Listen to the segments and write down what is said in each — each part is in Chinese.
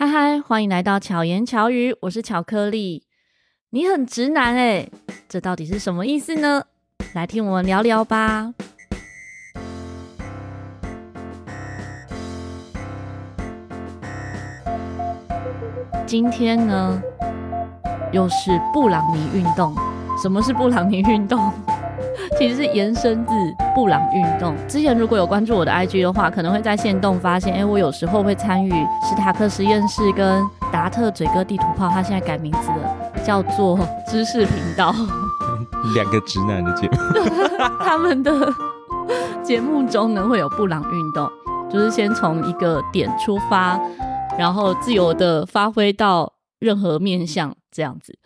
嗨嗨，欢迎来到巧言巧语，我是巧克力。你很直男诶，这到底是什么意思呢？来听我们聊聊吧。今天呢，又是布朗尼运动。什么是布朗尼运动？其实是延伸自布朗运动。之前如果有关注我的 IG 的话，可能会在线动发现，哎，我有时候会参与史塔克实验室跟达特嘴哥地图炮，他现在改名字了，叫做知识频道。两个直男的节目，他们的节目中呢会有布朗运动，就是先从一个点出发，然后自由的发挥到任何面向这样子，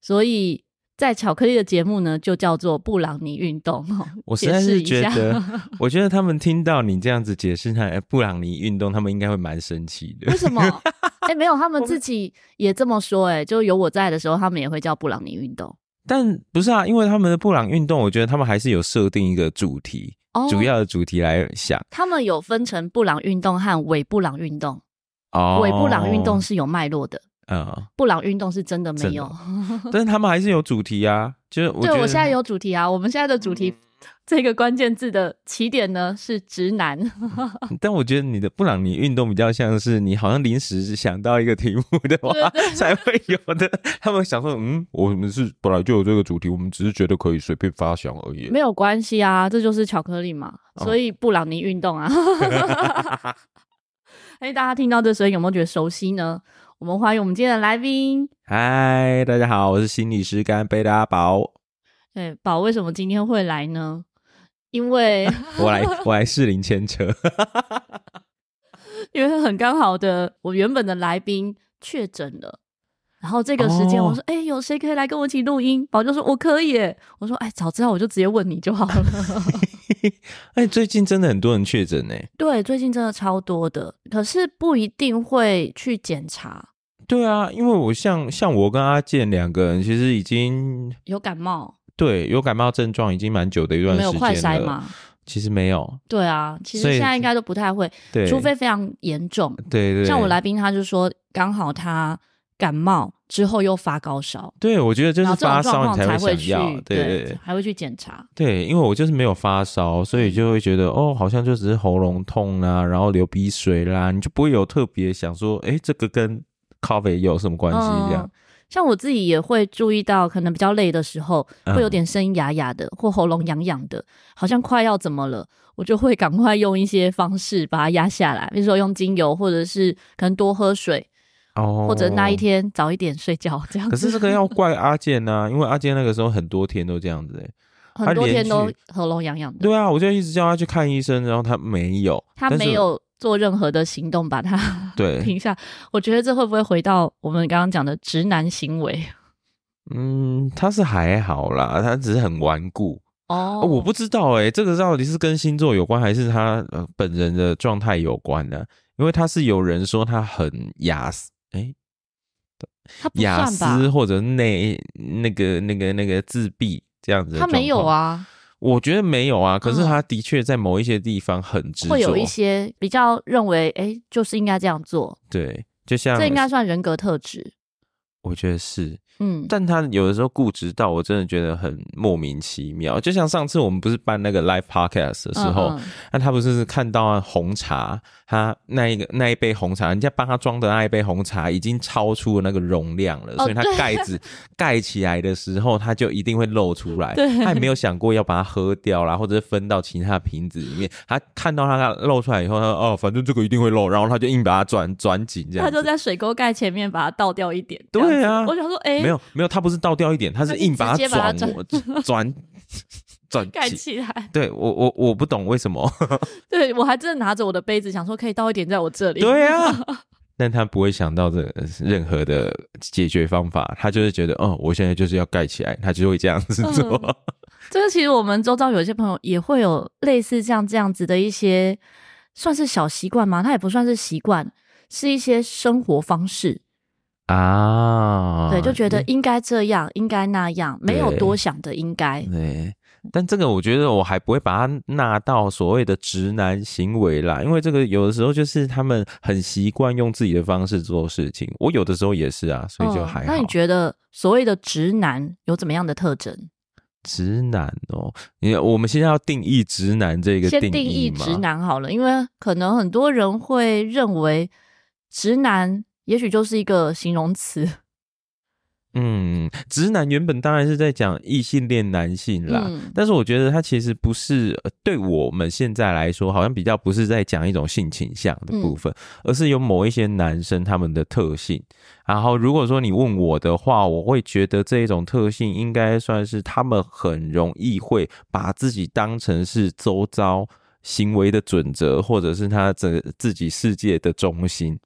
所以。在巧克力的节目呢，就叫做布朗尼运动。我实在是觉得，我觉得他们听到你这样子解释他，哎，布朗尼运动，他们应该会蛮生气的。为什么？哎、欸，没有，他们自己也这么说。哎，就有我在的时候，他们也会叫布朗尼运动。但不是啊，因为他们的布朗运动，我觉得他们还是有设定一个主题，哦、主要的主题来想。他们有分成布朗运动和伪布朗运动。哦，伪布朗运动是有脉络的。嗯，布朗运动是真的没有，但是他们还是有主题啊。就是对我现在有主题啊，我们现在的主题、嗯、这个关键字的起点呢是直男。但我觉得你的布朗尼运动比较像是你好像临时想到一个题目的话才会有的。他们想说，嗯，我们是本来就有这个主题，我们只是觉得可以随便发想而已。没有关系啊，这就是巧克力嘛。所以布朗尼运动啊。哎，大家听到这声音有没有觉得熟悉呢？我们欢迎我们今天的来宾。嗨，大家好，我是心理师干杯的阿宝。对，宝为什么今天会来呢？因为 我来，我来适龄牵车。因为很刚好的，我原本的来宾确诊了。然后这个时间，我说：“哎、哦欸，有谁可以来跟我一起录音？”宝就说：“我可以。”我说：“哎，早知道我就直接问你就好了。”哎，最近真的很多人确诊呢。对，最近真的超多的，可是不一定会去检查。对啊，因为我像像我跟阿健两个人，其实已经有感冒。对，有感冒症状已经蛮久的一段时间了。没有快筛吗？其实没有。对啊，其实现在应该都不太会，除非非常严重。对，对对。像我来宾，他就说刚好他。感冒之后又发高烧，对，我觉得就是发烧你才会想要，对对对，还会去检查。对，因为我就是没有发烧，所以就会觉得哦，好像就只是喉咙痛啦，然后流鼻水啦，你就不会有特别想说，哎，这个跟 COVID 有什么关系？这样、嗯。像我自己也会注意到，可能比较累的时候，会有点声音哑哑的，嗯、或喉咙痒痒的，好像快要怎么了，我就会赶快用一些方式把它压下来，比如说用精油，或者是可能多喝水。哦，或者那一天早一点睡觉这样子。可是这个要怪阿健呐、啊，因为阿健那个时候很多天都这样子哎，很多天都喉咙痒痒的。对啊，我就一直叫他去看医生，然后他没有，他没有做任何的行动把他 对停下。我觉得这会不会回到我们刚刚讲的直男行为？嗯，他是还好啦，他只是很顽固哦，哦。我不知道哎，这个到底是跟星座有关，还是他呃本人的状态有关呢？因为他是有人说他很雅思。哎，亚斯或者内那个那个那个自闭这样子，他没有啊？我觉得没有啊。可是他的确在某一些地方很执着，会有一些比较认为，哎，就是应该这样做。对，就像这应该算人格特质。我觉得是。嗯，但他有的时候固执到我真的觉得很莫名其妙。就像上次我们不是办那个 live podcast 的时候，那、嗯嗯、他不是看到红茶，他那一个那一杯红茶，人家帮他装的那一杯红茶已经超出了那个容量了，哦、所以他盖子盖起来的时候，他就一定会漏出来。他也没有想过要把它喝掉啦，或者是分到其他瓶子里面。他看到他漏出来以后，他说：“哦，反正这个一定会漏。”然后他就硬把它转转紧，这样。他就在水沟盖前面把它倒掉一点。对啊，我想说，哎、欸。没有没有，他不是倒掉一点，他是硬把它转转 转盖起来。对我我我不懂为什么。对我还真的拿着我的杯子想说可以倒一点在我这里。对啊，但他不会想到这任何的解决方法，他就是觉得哦，我现在就是要盖起来，他就会这样子做。嗯、这个其实我们周遭有些朋友也会有类似像这样子的一些算是小习惯吗？他也不算是习惯，是一些生活方式。啊，对，就觉得应该这样，应该那样，没有多想的应该。对，但这个我觉得我还不会把它纳到所谓的直男行为啦，因为这个有的时候就是他们很习惯用自己的方式做事情。我有的时候也是啊，所以就还好。哦，那你觉得所谓的直男有怎么样的特征？直男哦，你我们现在要定义直男这个定义，先定义直男好了，因为可能很多人会认为直男也许就是一个形容词。嗯，直男原本当然是在讲异性恋男性啦，嗯，但是我觉得他其实不是对我们现在来说，好像比较不是在讲一种性倾向的部分，嗯，而是有某一些男生他们的特性。然后如果说你问我的话，我会觉得这一种特性应该算是他们很容易会把自己当成是周遭行为的准则，或者是他整自己世界的中心。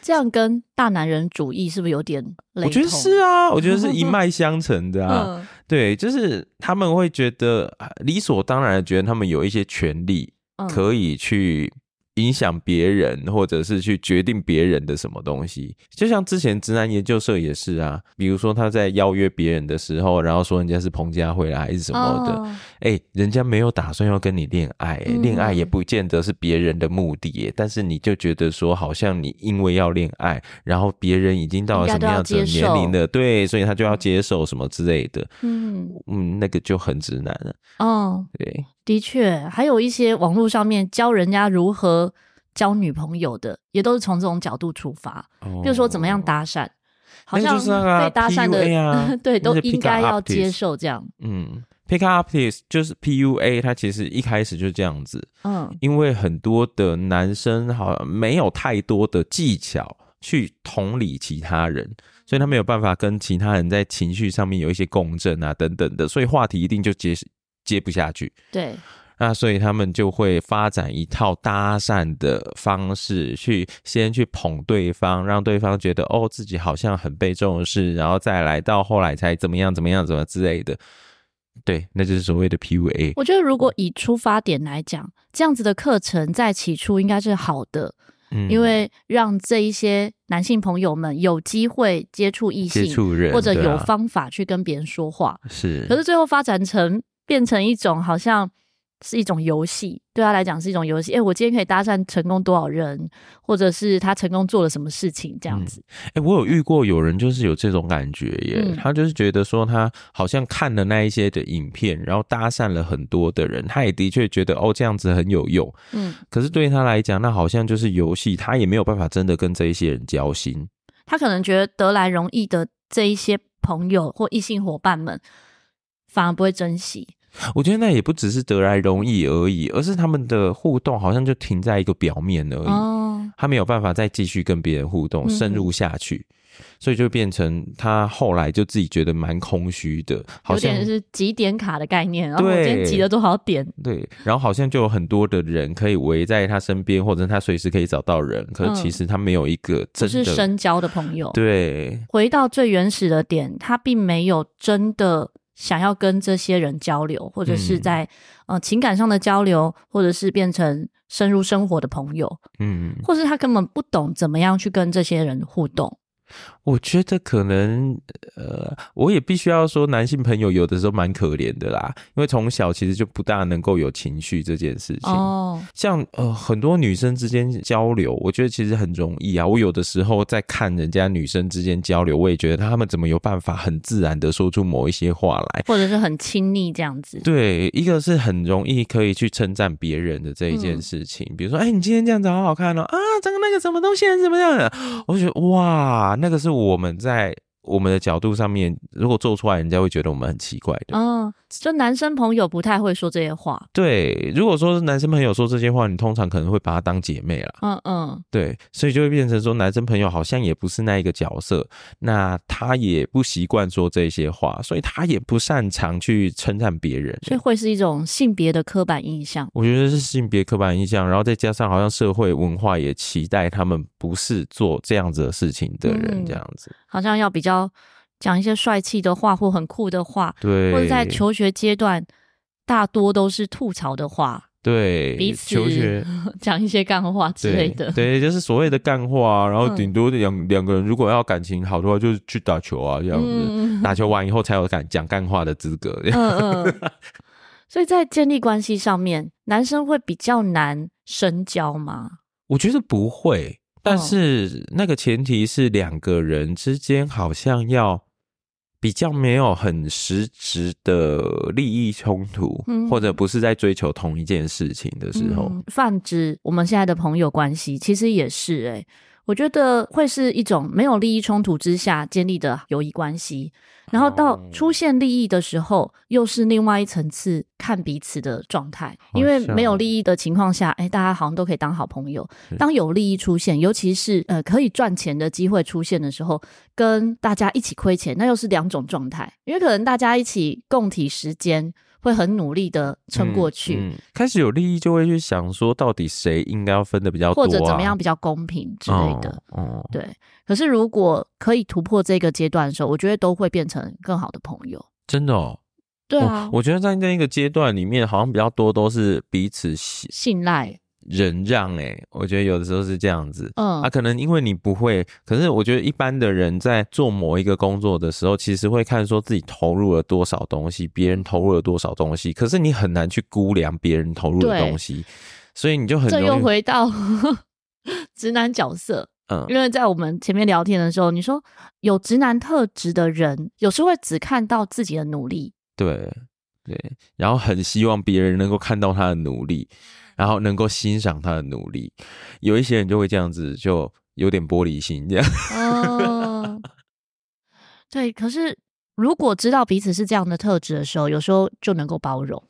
这样跟大男人主义是不是有点雷同？我觉得是啊，我觉得是一脉相承的啊。嗯、对，就是他们会觉得理所当然的觉得他们有一些权利可以去。影响别人，或者是去决定别人的什么东西，就像之前直男研究社也是啊。比如说他在邀约别人的时候，然后说人家是彭佳慧啦，还是什么的，哎、oh. 欸，人家没有打算要跟你恋爱、欸，恋、嗯、爱也不见得是别人的目的、欸，但是你就觉得说，好像你因为要恋爱，然后别人已经到了什么样子的年龄了，对，所以他就要接受什么之类的，嗯嗯，那个就很直男了。哦、oh.，对。的确，还有一些网络上面教人家如何交女朋友的，也都是从这种角度出发。哦、比如说怎么样搭讪，好像被搭讪的，啊、对，都应该要接受这样。嗯，pick up artist 就是 PUA，它其实一开始就是这样子。嗯，因为很多的男生好像没有太多的技巧去同理其他人，所以他没有办法跟其他人在情绪上面有一些共振啊等等的，所以话题一定就接接不下去，对，那所以他们就会发展一套搭讪的方式，去先去捧对方，让对方觉得哦自己好像很被重视，然后再来到后来才怎么样怎么样怎么之类的，对，那就是所谓的 PUA。我觉得如果以出发点来讲，这样子的课程在起初应该是好的，嗯，因为让这一些男性朋友们有机会接触异性，接触人，或者有方法去跟别人说话，是，可是最后发展成。变成一种好像是一种游戏，对他来讲是一种游戏。哎、欸，我今天可以搭讪成功多少人，或者是他成功做了什么事情，这样子。哎、嗯欸，我有遇过有人就是有这种感觉耶、嗯，他就是觉得说他好像看了那一些的影片，然后搭讪了很多的人，他也的确觉得哦这样子很有用。嗯，可是对他来讲，那好像就是游戏，他也没有办法真的跟这一些人交心。他可能觉得得来容易的这一些朋友或异性伙伴们，反而不会珍惜。我觉得那也不只是得来容易而已，而是他们的互动好像就停在一个表面而已，哦、他没有办法再继续跟别人互动、嗯、深入下去，所以就变成他后来就自己觉得蛮空虚的，好像有点是集点卡的概念，然后我今天集了多少点？对，然后好像就有很多的人可以围在他身边，或者他随时可以找到人，可是其实他没有一个真的、嗯、是深交的朋友。对，回到最原始的点，他并没有真的。想要跟这些人交流，或者是在、嗯、呃情感上的交流，或者是变成深入生活的朋友，嗯，或是他根本不懂怎么样去跟这些人互动。我觉得可能，呃，我也必须要说，男性朋友有的时候蛮可怜的啦，因为从小其实就不大能够有情绪这件事情。哦，像呃很多女生之间交流，我觉得其实很容易啊。我有的时候在看人家女生之间交流，我也觉得他们怎么有办法很自然的说出某一些话来，或者是很亲昵这样子。对，一个是很容易可以去称赞别人的这一件事情，嗯、比如说，哎、欸，你今天这样子好好看哦，啊，这个那个什么东西怎么样的？我觉得哇，那个是。我们在我们的角度上面，如果做出来，人家会觉得我们很奇怪的。嗯。就男生朋友不太会说这些话。对，如果说是男生朋友说这些话，你通常可能会把他当姐妹了。嗯嗯，对，所以就会变成说男生朋友好像也不是那一个角色，那他也不习惯说这些话，所以他也不擅长去称赞别人，所以会是一种性别的刻板印象。我觉得是性别刻板印象，然后再加上好像社会文化也期待他们不是做这样子的事情的人，这样子，嗯，好像要比较。讲一些帅气的话或很酷的话，对，或者在求学阶段，大多都是吐槽的话，对，彼此求学 讲一些干话之类的，对，对就是所谓的干话。然后顶多两两个人如果要感情好的话，就是去打球啊，这样子，嗯、打球完以后才有敢讲干话的资格。嗯嗯所以在建立关系上面，男生会比较难深交吗？我觉得不会，但是那个前提是两个人之间好像要。比较没有很实质的利益冲突，嗯，或者不是在追求同一件事情的时候，嗯，泛指我们现在的朋友关系，其实也是哎、欸我觉得会是一种没有利益冲突之下建立的友谊关系，然后到出现利益的时候，又是另外一层次看彼此的状态。因为没有利益的情况下，哎，大家好像都可以当好朋友。当有利益出现，尤其是呃可以赚钱的机会出现的时候，跟大家一起亏钱，那又是两种状态。因为可能大家一起共体时艰。会很努力的撑过去，嗯嗯，开始有利益就会去想说，到底谁应该要分的比较多，啊，或者怎么样比较公平之类的。哦，哦，对。可是如果可以突破这个阶段的时候，我觉得都会变成更好的朋友。真的哦。对啊，我，我觉得在那个阶段里面，好像比较多都是彼此信信赖。忍让哎、欸，我觉得有的时候是这样子，嗯，啊，可能因为你不会，可是我觉得一般的人在做某一个工作的时候，其实会看说自己投入了多少东西，别人投入了多少东西，可是你很难去估量别人投入的东西，所以你就很容又回到 直男角色，嗯，因为在我们前面聊天的时候，你说有直男特质的人，有时候会只看到自己的努力，对对，然后很希望别人能够看到他的努力。然后能够欣赏他的努力，有一些人就会这样子，就有点玻璃心这样。哦，对。可是如果知道彼此是这样的特质的时候，有时候就能够包容，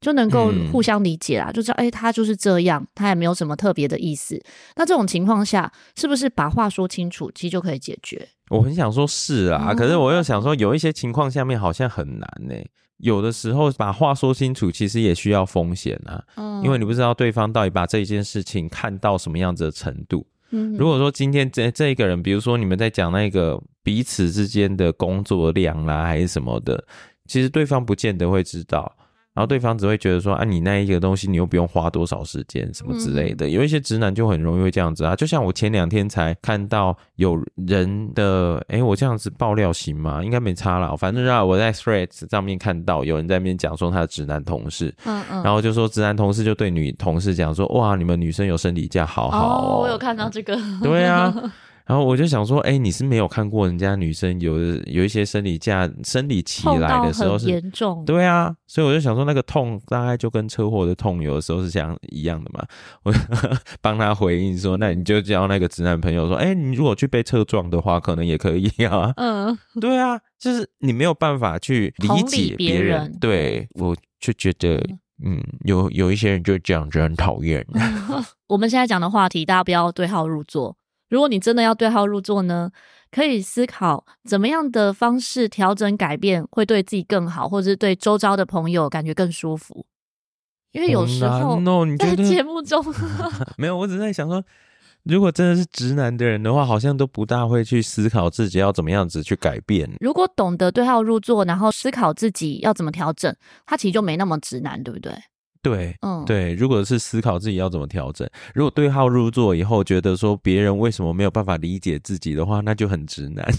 就能够互相理解啦。嗯、就知道，哎，他就是这样，他也没有什么特别的意思。那这种情况下，是不是把话说清楚，其实就可以解决？我很想说是啊，可是我又想说，有一些情况下面好像很难呢、欸。有的时候把话说清楚，其实也需要风险啊，嗯，因为你不知道对方到底把这一件事情看到什么样子的程度。嗯，如果说今天这这一个人，比如说你们在讲那个彼此之间的工作量啦，还是什么的，其实对方不见得会知道。然后对方只会觉得说啊，你那一个东西你又不用花多少时间什么之类的。有一些直男就很容易会这样子啊，就像我前两天才看到有人的，诶，我这样子爆料行吗？应该没差啦。反正让我在 Threads 上面看到有人在那边讲说他的直男同事，嗯嗯，然后就说直男同事就对女同事讲说，哇，你们女生有生理假，好好哦。哦，我有看到这个，对啊。然后我就想说，哎、欸，你是没有看过人家女生有有一些生理假、生理期来的时候是严重，对啊，所以我就想说，那个痛大概就跟车祸的痛有的时候是这样一样的嘛。我 帮他回应说，那你就叫那个直男朋友说，哎、欸，你如果去被车撞的话，可能也可以啊。嗯，对啊，就是你没有办法去理解别人，人对，我就觉得，嗯，有有一些人就这样子很讨厌。我们现在讲的话题，大家不要对号入座。如果你真的要对号入座呢，可以思考怎么样的方式调整改变会对自己更好，或者是对周遭的朋友感觉更舒服。因为有时候在节目中 没有，我只是在想说，如果真的是直男的人的话，好像都不大会去思考自己要怎么样子去改变。如果懂得对号入座，然后思考自己要怎么调整，他其实就没那么直男，对不对？对，嗯，对，如果是思考自己要怎么调整，如果对号入座以后觉得说别人为什么没有办法理解自己的话，那就很直男。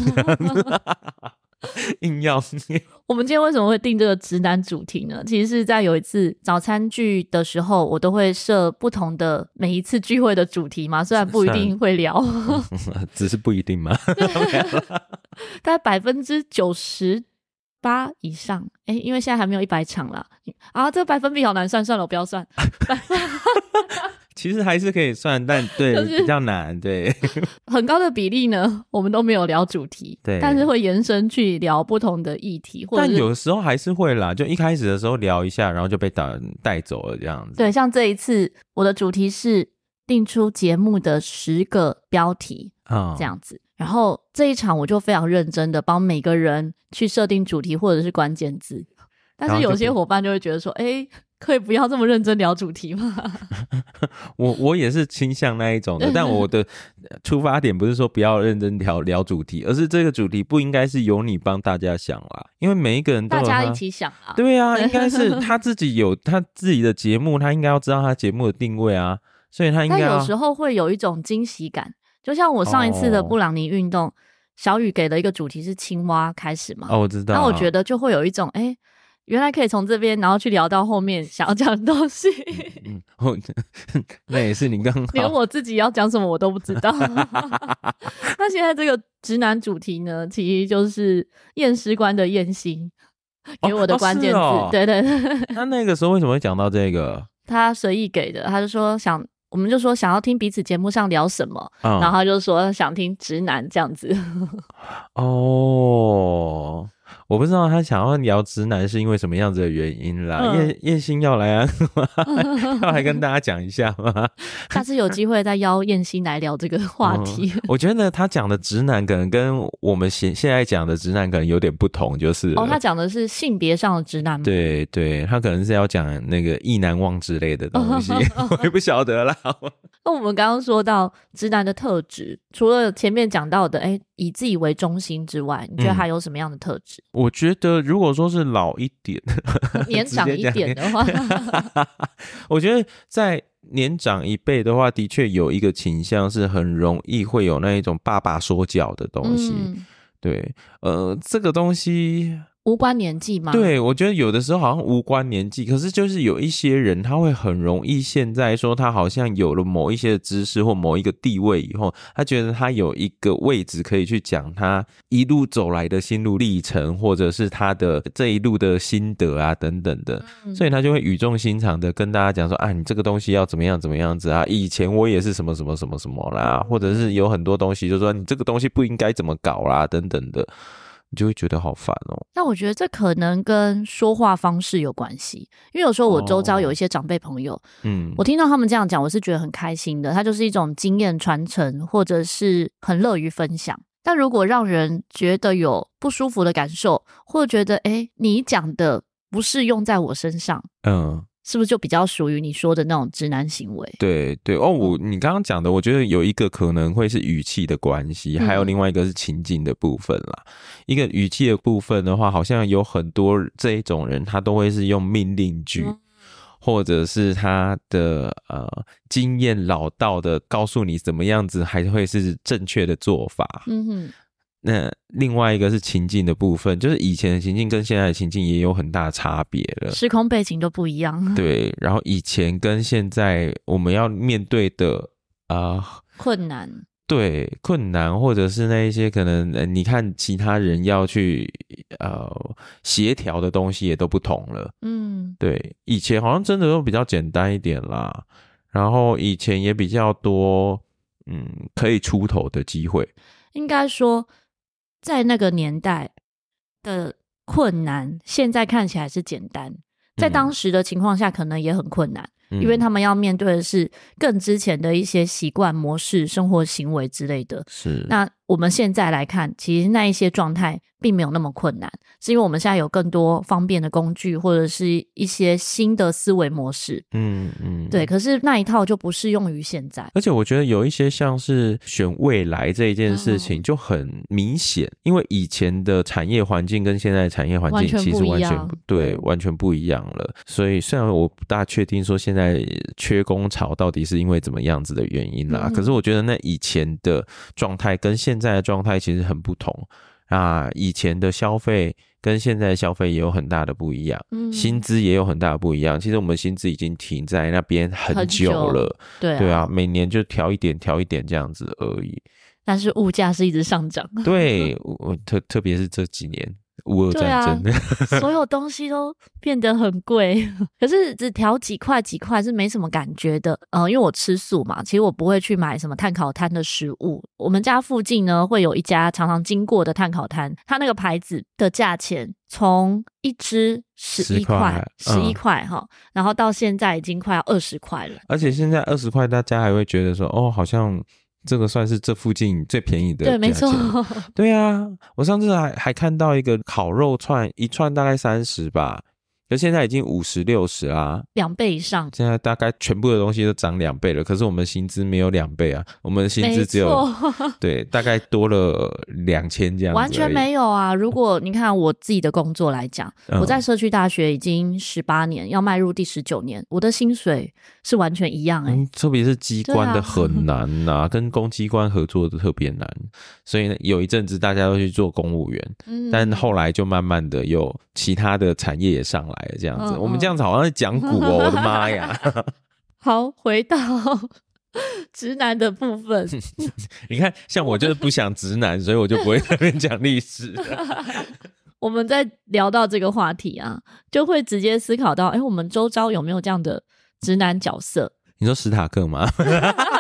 硬要。我们今天为什么会定这个直男主题呢？其实是在有一次早餐聚的时候，我都会设不同的每一次聚会的主题嘛，虽然不一定会聊，只是不一定嘛。大概百分之九十。八以上，哎、欸，因为现在还没有一百场啦。啊，这个百分比好难算，算了，我不要算。其实还是可以算，但对、就是、比较难，对。很高的比例呢，我们都没有聊主题，对，但是会延伸去聊不同的议题，或者但有时候还是会啦，就一开始的时候聊一下，然后就被带带走了这样子。对，像这一次我的主题是定出节目的十个标题啊，这样子。嗯然后这一场我就非常认真的帮每个人去设定主题或者是关键字，但是有些伙伴就会觉得说，哎，可以不要这么认真聊主题吗？我我也是倾向那一种的，但我的 出发点不是说不要认真聊聊主题，而是这个主题不应该是由你帮大家想啦，因为每一个人都大家一起想啊，对啊，应该是 他自己有他自己的节目，他应该要知道他节目的定位啊，所以他应该有时候会有一种惊喜感。就像我上一次的布朗尼运动，oh. 小雨给的一个主题是青蛙开始嘛？哦，我知道。那我觉得就会有一种，哎、欸，原来可以从这边，然后去聊到后面想要讲的东西。嗯，嗯，那也是你刚好连我自己要讲什么我都不知道。那现在这个直男主题呢，其实就是验尸官的验心给我的关键字。哦哦、对对对。那那个时候为什么会讲到这个？他随意给的，他就说想，我们就说想要听彼此节目上聊什么，嗯、然后他就说想听直男这样子。哦。我不知道他想要聊直男是因为什么样子的原因啦。叶叶欣要来啊，要来跟大家讲一下吗？下次有机会再邀燕欣来聊这个话题。嗯、我觉得他讲的直男可能跟我们现现在讲的直男可能有点不同，就是哦，他讲的是性别上的直男。对对，他可能是要讲那个意难忘之类的东西，我也不晓得啦。那我们刚刚说到直男的特质，除了前面讲到的，哎，以自己为中心之外，你觉得还有什么样的特质？我觉得，如果说是老一点、年长一点的话，我觉得在年长一辈的话，的确有一个倾向是很容易会有那一种爸爸说教的东西。嗯、对，呃，这个东西。无关年纪吗？对，我觉得有的时候好像无关年纪，可是就是有一些人他会很容易现在说他好像有了某一些知识或某一个地位以后，他觉得他有一个位置可以去讲他一路走来的心路历程，或者是他的这一路的心得啊等等的，所以他就会语重心长的跟大家讲说啊，你这个东西要怎么样怎么样子啊，以前我也是什么什么什么什么啦，或者是有很多东西就是说你这个东西不应该怎么搞啦等等的。你就会觉得好烦哦。那我觉得这可能跟说话方式有关系，因为有时候我周遭有一些长辈朋友，嗯，我听到他们这样讲，我是觉得很开心的。他就是一种经验传承，或者是很乐于分享。但如果让人觉得有不舒服的感受，或者觉得哎，你讲的不适用在我身上，嗯。是不是就比较属于你说的那种直男行为？对对哦，我你刚刚讲的，我觉得有一个可能会是语气的关系，还有另外一个是情景的部分啦。嗯、一个语气的部分的话，好像有很多这一种人，他都会是用命令句，嗯、或者是他的呃经验老道的告诉你怎么样子，还会是正确的做法。嗯哼。那另外一个是情境的部分，就是以前的情境跟现在的情境也有很大差别了，时空背景都不一样。对，然后以前跟现在我们要面对的啊、呃、困难，对困难，或者是那一些可能，你看其他人要去呃协调的东西也都不同了。嗯，对，以前好像真的都比较简单一点啦，然后以前也比较多嗯可以出头的机会，应该说。在那个年代的困难，现在看起来是简单，在当时的情况下，可能也很困难。因为他们要面对的是更之前的一些习惯模式、生活行为之类的。是。那我们现在来看，其实那一些状态并没有那么困难，是因为我们现在有更多方便的工具，或者是一些新的思维模式。嗯嗯。对，可是那一套就不适用于现在。而且我觉得有一些像是选未来这一件事情就很明显，嗯、因为以前的产业环境跟现在的产业环境其实完全不对，完全不一样了。所以虽然我不大确定说现在。在缺工潮到底是因为怎么样子的原因啦？嗯、可是我觉得那以前的状态跟现在的状态其实很不同啊！以前的消费跟现在的消费也有很大的不一样，嗯、薪资也有很大的不一样。其实我们薪资已经停在那边很久了，久对啊，对啊，每年就调一点调一点这样子而已。但是物价是一直上涨，对，我特特别是这几年。乌俄战争，对啊，所有东西都变得很贵，可是只调几块几块是没什么感觉的。呃，因为我吃素嘛，其实我不会去买什么碳烤摊的食物。我们家附近呢，会有一家常常经过的碳烤摊，它那个牌子的价钱从一支十一块，十一块哈，然后到现在已经快要二十块了。而且现在二十块，大家还会觉得说，哦，好像。这个算是这附近最便宜的，对，没错。对啊，我上次还还看到一个烤肉串，一串大概三十吧，可现在已经五十六十啦，两倍以上。现在大概全部的东西都涨两倍了，可是我们薪资没有两倍啊，我们的薪资只有错 对，大概多了两千这样子。完全没有啊！如果你看我自己的工作来讲，嗯、我在社区大学已经十八年，要迈入第十九年，我的薪水是完全一样哎、欸嗯。特别是机关的很难呐、啊，啊、跟公机关合作的特别难，所以呢，有一阵子大家都去做公务员，嗯、但后来就慢慢的有其他的产业也上来了，这样子。嗯嗯、我们这样子好像在讲股哦，我的妈呀！好，回到直男的部分。你看，像我就是不想直男，所以我就不会在那边讲历史。我们在聊到这个话题啊，就会直接思考到，哎、欸，我们周遭有没有这样的直男角色？你说史塔克吗？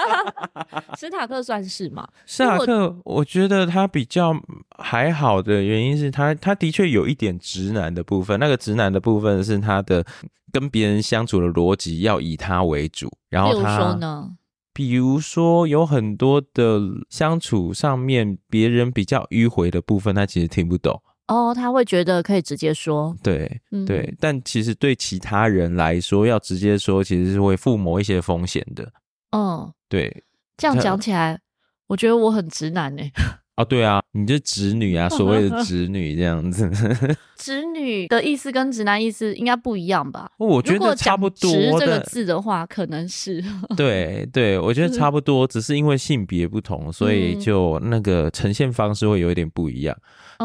史塔克算是吗？史塔克，我觉得他比较还好的原因是他，他的确有一点直男的部分。那个直男的部分是他的跟别人相处的逻辑要以他为主，然后他，比如说呢？比如说有很多的相处上面别人比较迂回的部分，他其实听不懂。哦，他会觉得可以直接说，对，嗯、对，但其实对其他人来说，要直接说其实是会附某一些风险的。嗯，对，这样讲起来，我觉得我很直男呢。哦，对啊，你就直女啊，所谓的 直女这样子。直女的意思跟直男意思应该不一样吧？我觉得差不多。直这个字的话，可能是。对对，我觉得差不多，只是因为性别不同，所以就那个呈现方式会有一点不一样。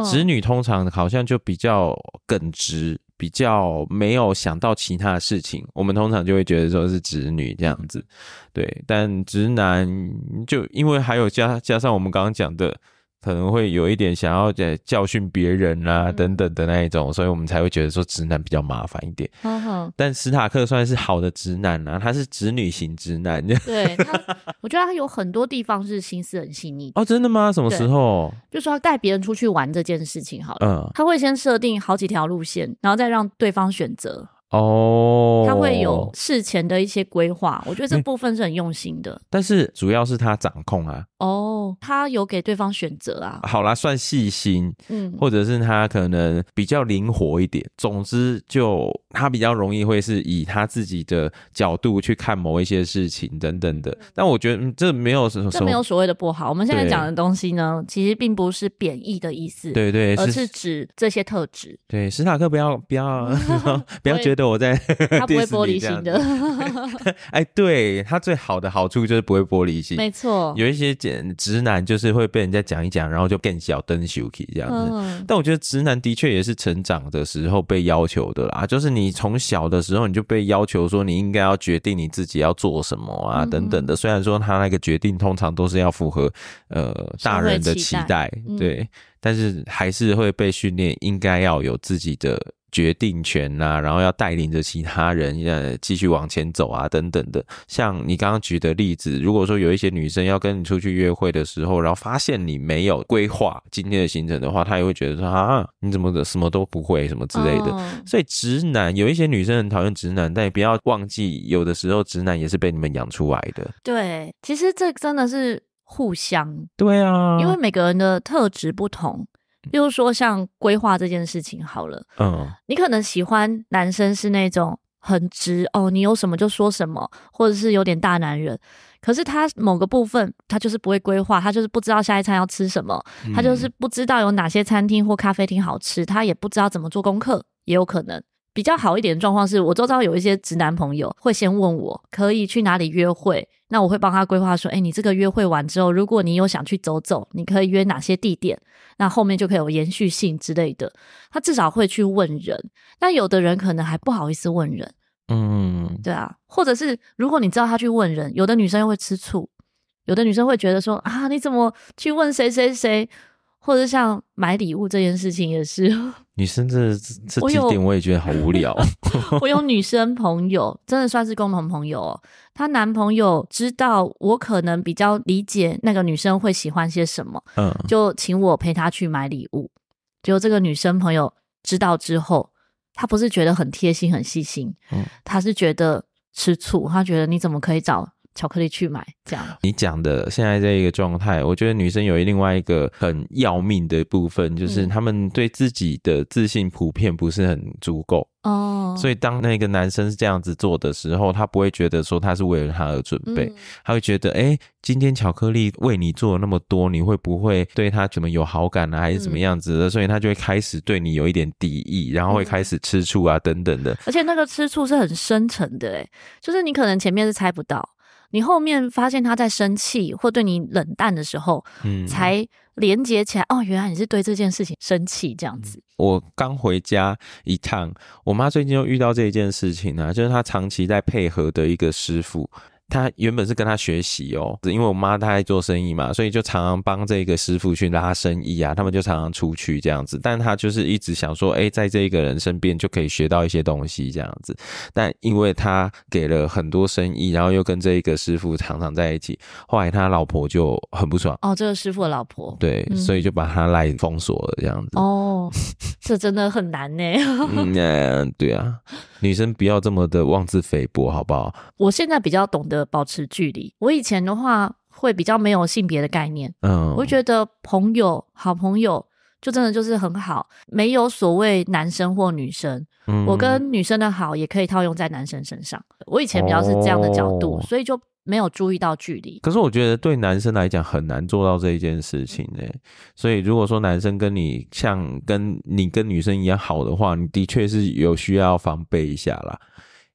直女通常好像就比较耿直，比较没有想到其他的事情，我们通常就会觉得说是直女这样子，对。但直男就因为还有加加上我们刚刚讲的。可能会有一点想要在教训别人啊等等的那一种，所以我们才会觉得说直男比较麻烦一点。但史塔克算是好的直男啊，他是直女型直男。对他，我觉得他有很多地方是心思很细腻。哦，真的吗？什么时候？就说他带别人出去玩这件事情好了，嗯，他会先设定好几条路线，然后再让对方选择。哦，他会有事前的一些规划，我觉得这部分是很用心的。但是主要是他掌控啊。哦，他有给对方选择啊。好啦，算细心，嗯，或者是他可能比较灵活一点。总之，就他比较容易会是以他自己的角度去看某一些事情等等的。但我觉得这没有什么，这没有所谓的不好。我们现在讲的东西呢，其实并不是贬义的意思，对对，而是指这些特质。对，史塔克不要不要不要觉得。我在他不会 玻璃心的，哎，对他最好的好处就是不会玻璃心，没错。有一些简直男就是会被人家讲一讲，然后就更小灯羞气这样子。嗯、但我觉得直男的确也是成长的时候被要求的啦，就是你从小的时候你就被要求说你应该要决定你自己要做什么啊、嗯、等等的。虽然说他那个决定通常都是要符合呃大人的期待，嗯、对，但是还是会被训练应该要有自己的。决定权呐、啊，然后要带领着其他人呃继续往前走啊，等等的。像你刚刚举的例子，如果说有一些女生要跟你出去约会的时候，然后发现你没有规划今天的行程的话，她也会觉得说啊，你怎么的什么都不会什么之类的。哦、所以直男有一些女生很讨厌直男，但也不要忘记，有的时候直男也是被你们养出来的。对，其实这真的是互相。对啊，因为每个人的特质不同。比如说像规划这件事情好了，嗯，你可能喜欢男生是那种很直哦，你有什么就说什么，或者是有点大男人。可是他某个部分他就是不会规划，他就是不知道下一餐要吃什么，他就是不知道有哪些餐厅或咖啡厅好吃，他也不知道怎么做功课，也有可能。比较好一点的状况是我周遭有一些直男朋友会先问我可以去哪里约会，那我会帮他规划说，哎，你这个约会完之后，如果你有想去走走，你可以约哪些地点，那后面就可以有延续性之类的。他至少会去问人，但有的人可能还不好意思问人，嗯，对啊，或者是如果你知道他去问人，有的女生又会吃醋，有的女生会觉得说啊，你怎么去问谁谁谁？或者像买礼物这件事情也是，女生这这这点我也觉得好无聊。我有，女生朋友，真的算是共同朋友哦。她男朋友知道我可能比较理解那个女生会喜欢些什么，嗯，就请我陪她去买礼物。结果这个女生朋友知道之后，她不是觉得很贴心、很细心，嗯，她是觉得吃醋。她觉得你怎么可以找巧克力去买。这样，你讲的现在这一个状态，我觉得女生有另外一个很要命的部分，就是她们对自己的自信普遍不是很足够。哦，所以当那个男生是这样子做的时候，他不会觉得说他是为了他而准备，他会觉得，哎，今天巧克力为你做了那么多，你会不会对他怎么有好感呢？还是怎么样子的？所以他就会开始对你有一点敌意，然后会开始吃醋啊，等等的。而且那个吃醋是很深沉的，哎，就是你可能前面是猜不到。你后面发现他在生气或对你冷淡的时候，嗯，才连接起来。哦，原来你是对这件事情生气这样子。我刚回家一趟，我妈最近又遇到这一件事情呢，就是她长期在配合的一个师傅。他原本是跟他学习哦，因为我妈她在做生意嘛，所以就常常帮这个师傅去拉生意啊，他们就常常出去这样子。但他就是一直想说，哎，在这一个人身边就可以学到一些东西这样子。但因为他给了很多生意，然后又跟这一个师傅常常在一起，后来他老婆就很不爽。哦，这个师傅的老婆。对，嗯、所以就把他赖封锁了这样子。哦，这真的很难呢。嗯，对啊。女生不要这么的妄自菲薄，好不好？我现在比较懂得保持距离。我以前的话会比较没有性别的概念，嗯，我会觉得朋友、好朋友就真的就是很好，没有所谓男生或女生。嗯，我跟女生的好也可以套用在男生身上。我以前比较是这样的角度，哦，所以就。没有注意到距离，可是我觉得对男生来讲很难做到这一件事情呢。所以如果说男生跟你像跟你跟女生一样好的话，你的确是有需要防备一下啦。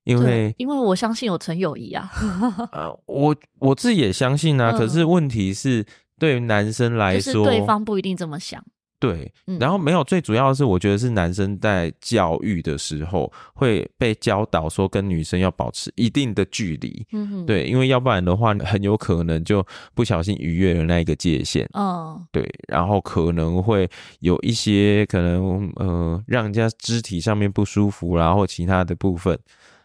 因为因为我相信有纯友谊啊。呃，我我自己也相信啊。可是问题是，对于男生来说，就是对方不一定这么想。对，然后没有，最主要的是，我觉得是男生在教育的时候会被教导说跟女生要保持一定的距离，嗯哼，对，因为要不然的话，很有可能就不小心逾越了那一个界限，哦，对，然后可能会有一些可能呃，让人家肢体上面不舒服，然后其他的部分。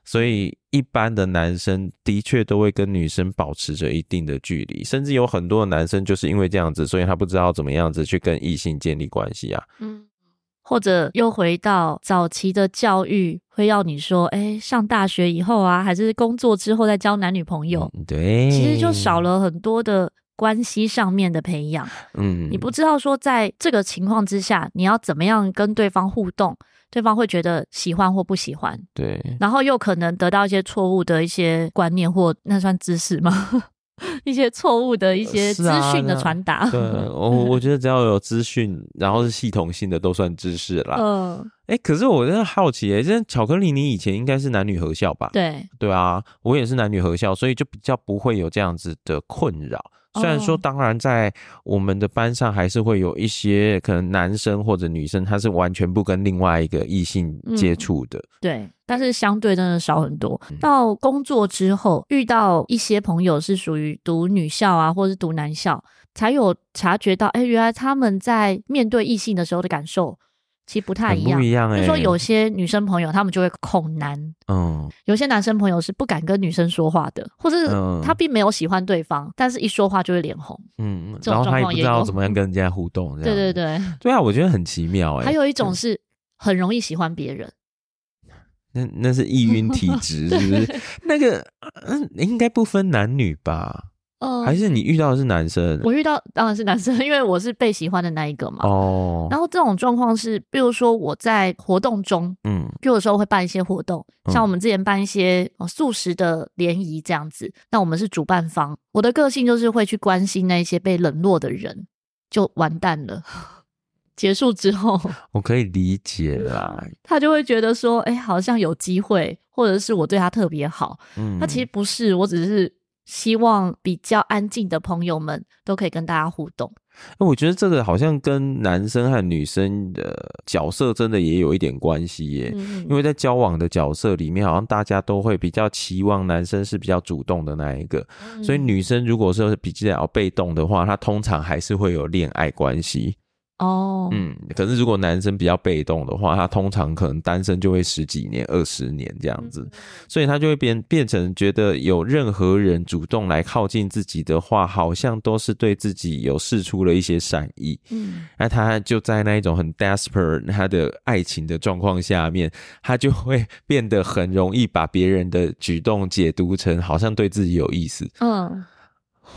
所以，一般的男生的确都会跟女生保持着一定的距离，甚至有很多的男生就是因为这样子，所以他不知道怎么样子去跟异性建立关系啊。嗯，或者又回到早期的教育，会要你说，哎，上大学以后啊，还是工作之后再交男女朋友？嗯，对，其实就少了很多的关系上面的培养。嗯，你不知道说，在这个情况之下，你要怎么样跟对方互动？对方会觉得喜欢或不喜欢，对，然后又可能得到一些错误的一些观念或那算知识吗？一些错误的一些资讯的传达。啊、对，我我觉得只要有资讯，然后是系统性的都算知识啦。嗯，哎，可是我真的好奇，哎，这巧克力你以前应该是男女合校吧？对，对啊，我也是男女合校，所以就比较不会有这样子的困扰。虽然说，当然在我们的班上还是会有一些可能男生或者女生，他是完全不跟另外一个异性接触的。嗯，对，但是相对真的少很多。到工作之后，遇到一些朋友是属于读女校啊，或者是读男校，才有察觉到，哎，原来他们在面对异性的时候的感受。其实不太一样，不一样欸，就是说有些女生朋友，她们就会恐男，嗯，有些男生朋友是不敢跟女生说话的，或者是他并没有喜欢对方，但是一说话就会脸红，嗯，然后他也不知道怎么样跟人家互动，对对对，对啊，我觉得很奇妙哎。还有一种是很容易喜欢别人，那那是易晕体质，是不是？那个嗯，应该不分男女吧？哦，还是你遇到的是男生？我遇到当然是男生，因为我是被喜欢的那一个嘛。哦，然后这种状况是，比如说我在活动中，嗯，就有时候会办一些活动，像我们之前办一些素食的联谊这样子，那我们是主办方，我的个性就是会去关心那些被冷落的人，就完蛋了。结束之后，我可以理解啦，他就会觉得说，哎，好像有机会，或者是我对他特别好，嗯，他其实不是，我只是。希望比较安静的朋友们都可以跟大家互动。那我觉得这个好像跟男生和女生的角色真的也有一点关系耶。嗯。因为在交往的角色里面，好像大家都会比较期望男生是比较主动的那一个，所以女生如果说是比较被动的话，她通常还是会有恋爱关系。哦，嗯，可是如果男生比较被动的话，他通常可能单身就会十几年、二十年这样子，所以他就会变变成觉得有任何人主动来靠近自己的话，好像都是对自己有示出了一些善意。嗯，那他就在那一种很 desperate 他的爱情的状况下面，他就会变得很容易把别人的举动解读成好像对自己有意思。嗯，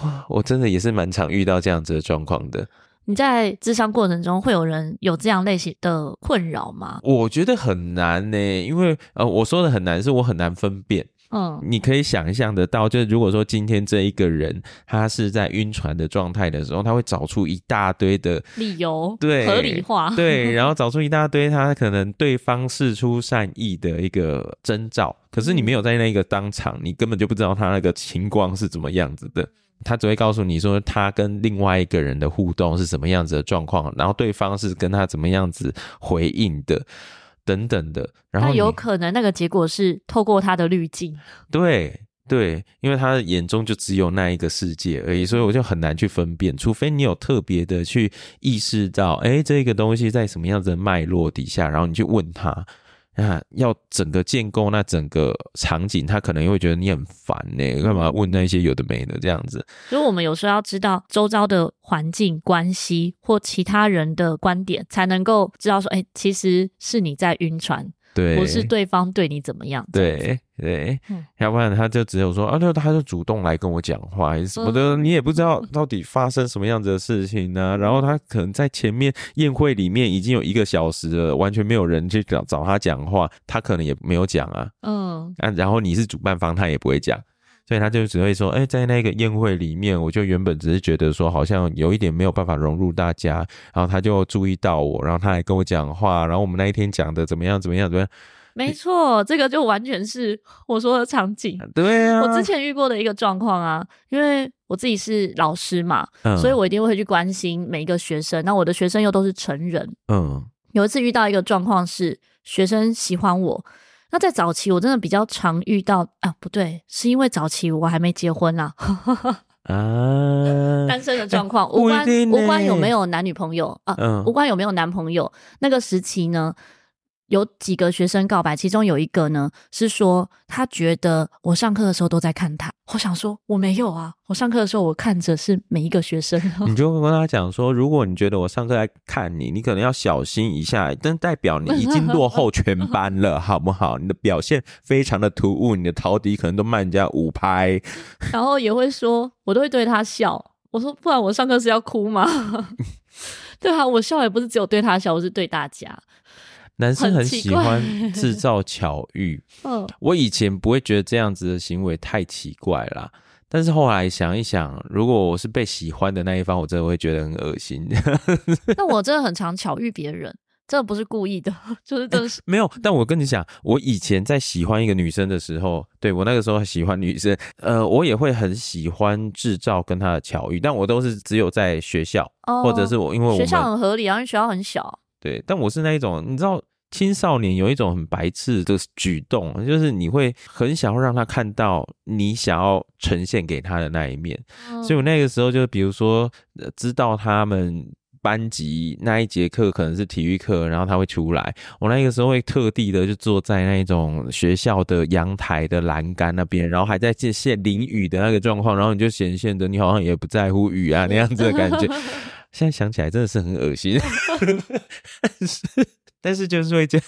哇，我真的也是蛮常遇到这样子的状况的。你在智商过程中会有人有这样类型的困扰吗？我觉得很难呢、欸，因为呃，我说的很难是我很难分辨。嗯，你可以想象得到，就是如果说今天这一个人他是在晕船的状态的时候，他会找出一大堆的理由，对，合理化，对，然后找出一大堆他可能对方事出善意的一个征兆，可是你没有在那个当场，你根本就不知道他那个情况是怎么样子的。他只会告诉你说，他跟另外一个人的互动是什么样子的状况，然后对方是跟他怎么样子回应的，等等的。然后有可能那个结果是透过他的滤镜。对对，因为他的眼中就只有那一个世界而已，所以我就很难去分辨，除非你有特别的去意识到，哎，这个东西在什么样子的脉络底下，然后你去问他。那，要整个建构那整个场景，他可能又会觉得你很烦呢，干嘛问那些有的没的这样子？所以，我们有时候要知道周遭的环境关系或其他人的观点，才能够知道说，哎，其实是你在晕船。对，不是对方对你怎么样？对对，嗯，要不然他就只有说啊，那他就主动来跟我讲话，还是什么的，你也不知道 到底发生什么样子的事情呢？然后他可能在前面宴会里面已经有一个小时了，完全没有人去找找他讲话，他可能也没有讲啊，嗯，啊，然后你是主办方，他也不会讲。所以他就只会说，哎、欸，在那个宴会里面，我就原本只是觉得说，好像有一点没有办法融入大家，然后他就注意到我，然后他还跟我讲话，然后我们那一天讲的怎么样，怎么样，怎么样？没错，这个就完全是我说的场景。对啊，我之前遇过的一个状况啊，因为我自己是老师嘛，嗯，所以我一定会去关心每一个学生。那我的学生又都是成人，嗯，有一次遇到一个状况是学生喜欢我。那在早期，我真的比较常遇到啊，不对，是因为早期我还没结婚啦，啊，单身的状况，无关无关有没有男女朋友啊，嗯，无关有没有男朋友，那个时期呢。有几个学生告白，其中有一个呢是说他觉得我上课的时候都在看他。我想说我没有啊，我上课的时候我看着是每一个学生。你就跟他讲说，如果你觉得我上课在看你，你可能要小心一下，但代表你已经落后 全班了，好不好？你的表现非常的突兀，你的陶笛可能都慢人家五拍。然后也会说，我都会对他笑。我说不然我上课是要哭吗？对啊，我笑也不是只有对他笑，我是对大家。男生很喜欢制造巧遇，嗯，我以前不会觉得这样子的行为太奇怪啦，但是后来想一想，如果我是被喜欢的那一方，我真的会觉得很恶心。那我真的很常巧遇别人，这不是故意的，就是真的是、欸、没有。但我跟你讲，我以前在喜欢一个女生的时候，对，我那个时候喜欢女生，呃，我也会很喜欢制造跟她的巧遇，但我都是只有在学校，哦、或者是我因为我学校很合理啊，因为学校很小。对，但我是那一种，你知道。青少年有一种很白痴的举动，就是你会很想要让他看到你想要呈现给他的那一面。嗯、所以我那个时候就比如说，知道他们班级那一节课可能是体育课，然后他会出来，我那个时候会特地的就坐在那种学校的阳台的栏杆那边，然后还在这些淋雨的那个状况，然后你就显现的你好像也不在乎雨啊那样子的感觉。现在想起来真的是很恶心。但 是就是会这样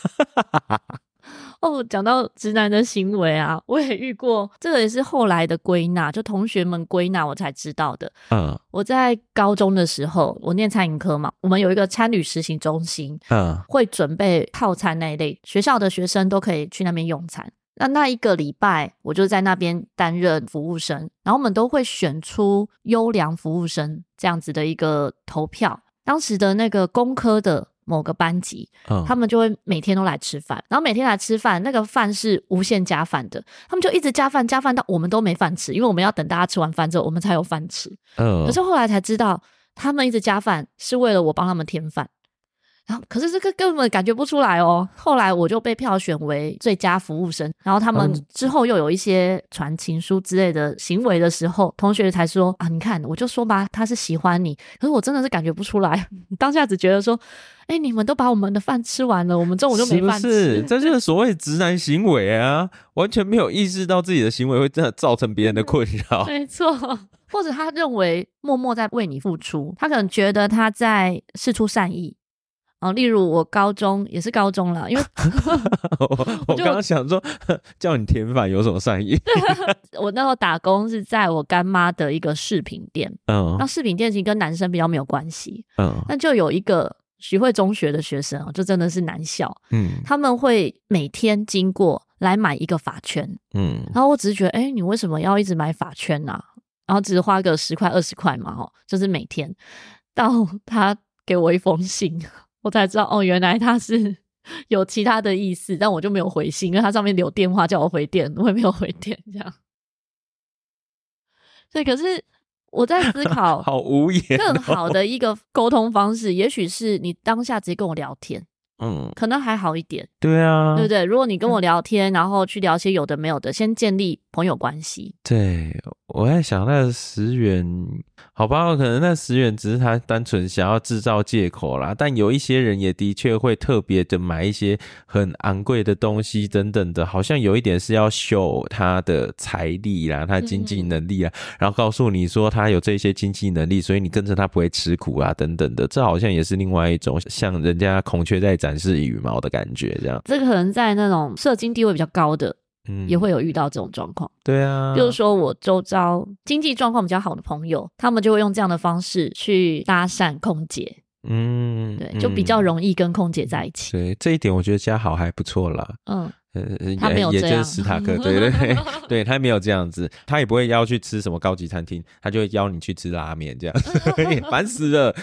哦。讲到直男的行为啊，我也遇过，这个也是后来的归纳，就同学们归纳我才知道的。嗯，我在高中的时候，我念餐饮科嘛，我们有一个餐旅实习中心，嗯，会准备套餐那一类，学校的学生都可以去那边用餐。那那一个礼拜，我就在那边担任服务生，然后我们都会选出优良服务生这样子的一个投票。当时的那个工科的。某个班级，嗯，他们就会每天都来吃饭，然后每天来吃饭，那个饭是无限加饭的，他们就一直加饭，加饭到我们都没饭吃，因为我们要等大家吃完饭之后，我们才有饭吃。嗯，可是后来才知道，他们一直加饭是为了我帮他们添饭。然后可是这个根本感觉不出来哦。后来我就被票选为最佳服务生，然后他们之后又有一些传情书之类的行为的时候，同学才说啊，你看，我就说吧，他是喜欢你，可是我真的是感觉不出来，当下只觉得说，哎，你们都把我们的饭吃完了，我们中午就没饭吃，是是，这就是所谓直男行为啊，完全没有意识到自己的行为会真的造成别人的 困扰，没错。或者他认为默默在为你付出，他可能觉得他在事出善意。哦，例如我高中也是高中了，因为 我刚刚想说叫你填法有什么善意？我那时候打工是在我干妈的一个饰品店，嗯，那饰品店其实跟男生比较没有关系，嗯，那就有一个徐汇中学的学生就真的是男校，嗯，他们会每天经过来买一个发圈，嗯，然后我只是觉得，哎、欸，你为什么要一直买发圈呢、啊？然后只是花个十块二十块嘛，哦，就是每天。到他给我一封信，我才知道哦，原来他是 有其他的意思，但我就没有回信，因为他上面留电话叫我回电，我也没有回电，这样。对，可是我在思考，好无言。更好的一个沟通方式，也许是你当下直接跟我聊天。嗯，可能还好一点。对啊，对不对？如果你跟我聊天，然后去聊些有的没有的，先建立朋友关系。对，我在想那十元，好吧，可能那十元只是他单纯想要制造借口啦。但有一些人也的确会特别的买一些很昂贵的东西等等的，好像有一点是要秀他的财力啦，他的经济能力啊，嗯、然后告诉你说他有这些经济能力，所以你跟着他不会吃苦啊等等的。这好像也是另外一种像人家孔雀在展示羽毛的感觉，这样。这个可能在那种社经地位比较高的。嗯，也会有遇到这种状况。对啊，比如说我周遭经济状况比较好的朋友，他们就会用这样的方式去搭讪空姐。嗯，对，就比较容易跟空姐在一起。对，这一点我觉得家豪还不错啦。嗯，他没有这样，也就是史塔克，对对对，对 他没有这样子，他也不会邀去吃什么高级餐厅，他就会邀你去吃拉面，这样 烦死了。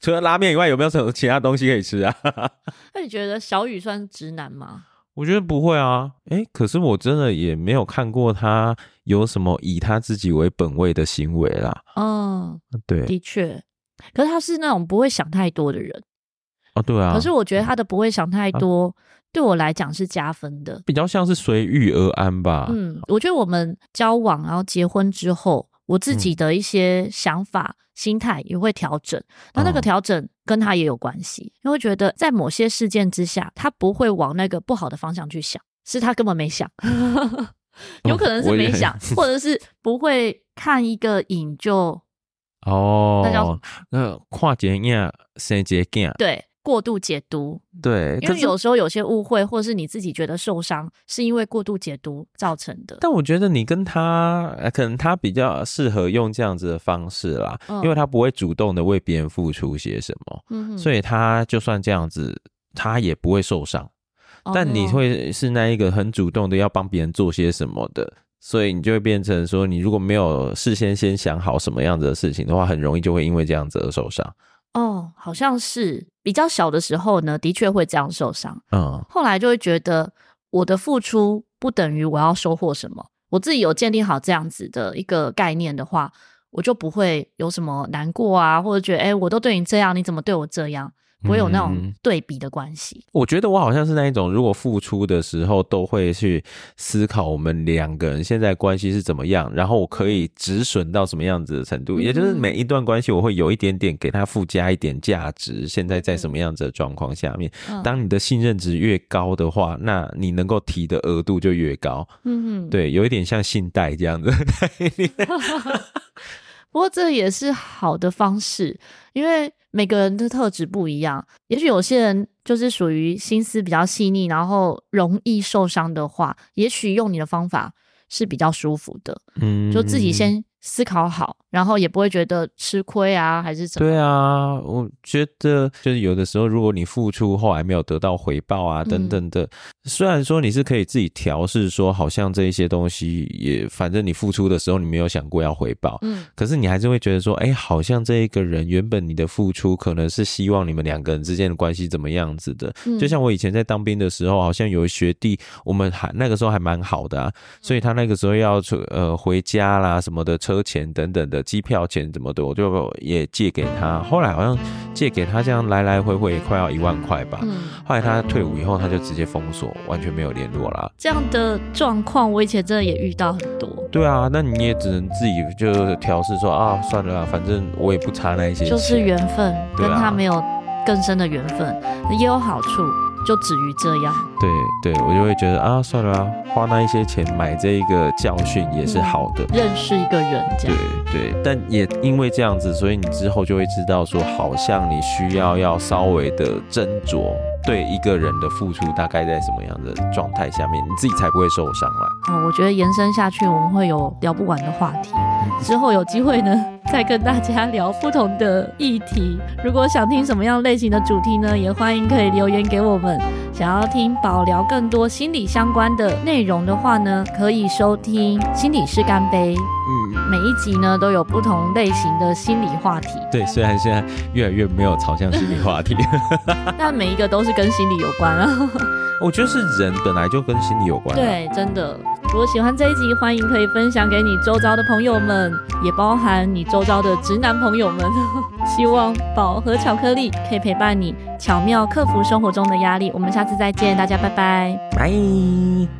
除了拉面以外，有没有什么其他东西可以吃啊？那你觉得小雨算直男吗？我觉得不会啊，哎，可是我真的也没有看过他有什么以他自己为本位的行为啦。嗯，对，的确，可是他是那种不会想太多的人。哦，对啊。可是我觉得他的不会想太多，啊、对我来讲是加分的，比较像是随遇而安吧。嗯，我觉得我们交往然后结婚之后，我自己的一些想法、嗯、心态也会调整。那那个调整。跟他也有关系，因为觉得在某些事件之下，他不会往那个不好的方向去想，是他根本没想，有可能是没想，或者是不会看一个影就哦，那叫那跨节呀，生节镜，对。过度解读，对，因为有时候有些误会，或是你自己觉得受伤，是因为过度解读造成的。但我觉得你跟他，可能他比较适合用这样子的方式啦，嗯、因为他不会主动的为别人付出些什么，嗯、所以他就算这样子，他也不会受伤。嗯、但你会是那一个很主动的要帮别人做些什么的，所以你就会变成说，你如果没有事先先想好什么样子的事情的话，很容易就会因为这样子而受伤。哦，好像是比较小的时候呢，的确会这样受伤。嗯，后来就会觉得我的付出不等于我要收获什么。我自己有建立好这样子的一个概念的话，我就不会有什么难过啊，或者觉得哎，我都对你这样，你怎么对我这样？不会有那种对比的关系。我觉得我好像是那一种，如果付出的时候都会去思考我们两个人现在关系是怎么样，然后我可以止损到什么样子的程度，也就是每一段关系我会有一点点给它附加一点价值。现在在什么样子的状况下面，当你的信任值越高的话，那你能够提的额度就越高。嗯嗯，对，有一点像信贷这样子。不过这也是好的方式，因为。每个人的特质不一样，也许有些人就是属于心思比较细腻，然后容易受伤的话，也许用你的方法是比较舒服的。嗯，就自己先思考好。然后也不会觉得吃亏啊，还是怎么？对啊，我觉得就是有的时候，如果你付出后来没有得到回报啊，等等的，嗯、虽然说你是可以自己调试，说好像这一些东西也，反正你付出的时候你没有想过要回报，嗯，可是你还是会觉得说，哎，好像这一个人原本你的付出可能是希望你们两个人之间的关系怎么样子的，嗯、就像我以前在当兵的时候，好像有学弟，我们还那个时候还蛮好的啊，所以他那个时候要出呃回家啦什么的车钱等等的。的机票钱怎么的，我就也借给他。后来好像借给他这样来来回回也快要一万块吧。嗯。后来他退伍以后，他就直接封锁，完全没有联络啦。这样的状况，我以前真的也遇到很多。对啊，那你也只能自己就调试说啊，算了啊，反正我也不差那一些。就是缘分，跟他没有更深的缘分，也有好处。就止于这样，对对，我就会觉得啊，算了啊，花那一些钱买这一个教训也是好的，认识一个人这样，对对，但也因为这样子，所以你之后就会知道说，好像你需要要稍微的斟酌。对一个人的付出大概在什么样的状态下面，你自己才不会受伤啦。好，我觉得延伸下去，我们会有聊不完的话题。之后有机会呢，再跟大家聊不同的议题。如果想听什么样类型的主题呢，也欢迎可以留言给我们。想要听宝聊更多心理相关的内容的话呢，可以收听《心理师干杯》。嗯，每一集呢都有不同类型的心理话题。对，虽然现在越来越没有朝向心理话题，但每一个都是跟心理有关啊。我觉得是人本来就跟心理有关啊。对，真的。如果喜欢这一集，欢迎可以分享给你周遭的朋友们，也包含你周遭的直男朋友们。希望宝和巧克力可以陪伴你，巧妙克服生活中的压力。我们下次再见，大家拜拜，拜。